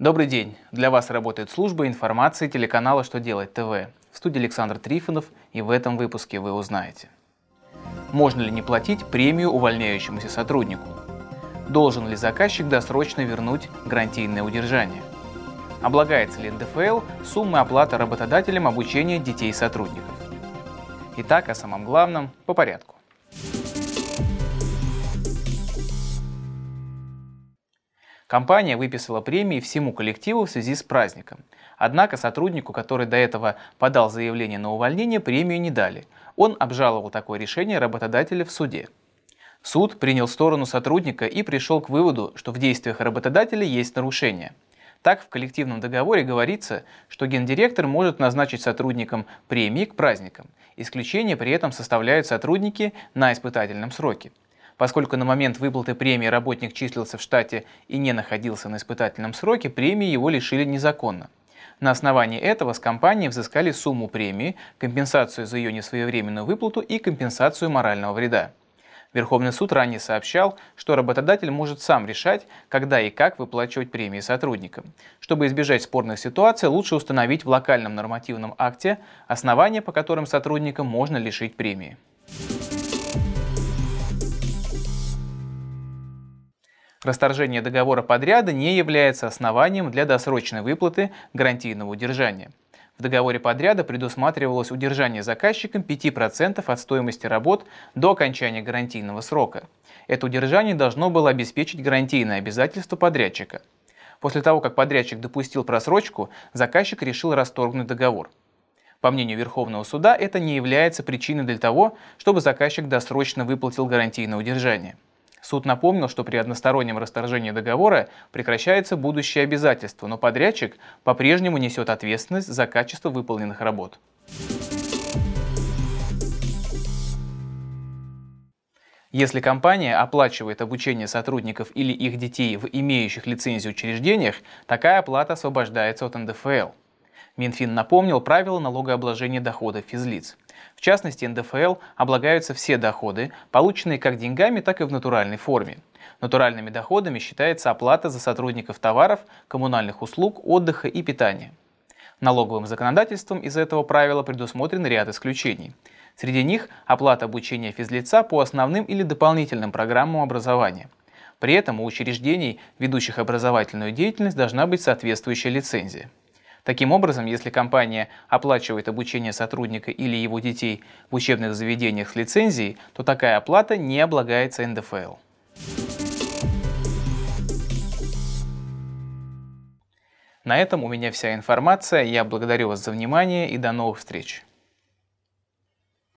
Добрый день! Для вас работает служба информации телеканала «Что делать ТВ». В студии Александр Трифонов и в этом выпуске вы узнаете. Можно ли не платить премию увольняющемуся сотруднику? Должен ли заказчик досрочно вернуть гарантийное удержание? Облагается ли НДФЛ суммы оплаты работодателям обучения детей сотрудников? Итак, о самом главном по порядку. Компания выписала премии всему коллективу в связи с праздником. Однако сотруднику, который до этого подал заявление на увольнение, премию не дали. Он обжаловал такое решение работодателя в суде. Суд принял сторону сотрудника и пришел к выводу, что в действиях работодателя есть нарушение. Так, в коллективном договоре говорится, что гендиректор может назначить сотрудникам премии к праздникам. Исключение при этом составляют сотрудники на испытательном сроке. Поскольку на момент выплаты премии работник числился в штате и не находился на испытательном сроке, премии его лишили незаконно. На основании этого с компании взыскали сумму премии, компенсацию за ее несвоевременную выплату и компенсацию морального вреда. Верховный суд ранее сообщал, что работодатель может сам решать, когда и как выплачивать премии сотрудникам. Чтобы избежать спорных ситуаций, лучше установить в локальном нормативном акте основания, по которым сотрудникам можно лишить премии. Расторжение договора подряда не является основанием для досрочной выплаты гарантийного удержания. В договоре подряда предусматривалось удержание заказчиком 5% от стоимости работ до окончания гарантийного срока. Это удержание должно было обеспечить гарантийное обязательство подрядчика. После того, как подрядчик допустил просрочку, заказчик решил расторгнуть договор. По мнению Верховного суда, это не является причиной для того, чтобы заказчик досрочно выплатил гарантийное удержание. Суд напомнил, что при одностороннем расторжении договора прекращается будущее обязательство, но подрядчик по-прежнему несет ответственность за качество выполненных работ. Если компания оплачивает обучение сотрудников или их детей в имеющих лицензию учреждениях, такая оплата освобождается от НДФЛ. Минфин напомнил правила налогообложения доходов физлиц. В частности, НДФЛ облагаются все доходы, полученные как деньгами, так и в натуральной форме. Натуральными доходами считается оплата за сотрудников товаров, коммунальных услуг, отдыха и питания. Налоговым законодательством из этого правила предусмотрен ряд исключений. Среди них оплата обучения физлица по основным или дополнительным программам образования. При этом у учреждений, ведущих образовательную деятельность, должна быть соответствующая лицензия. Таким образом, если компания оплачивает обучение сотрудника или его детей в учебных заведениях с лицензией, то такая оплата не облагается НДФЛ. На этом у меня вся информация. Я благодарю вас за внимание и до новых встреч.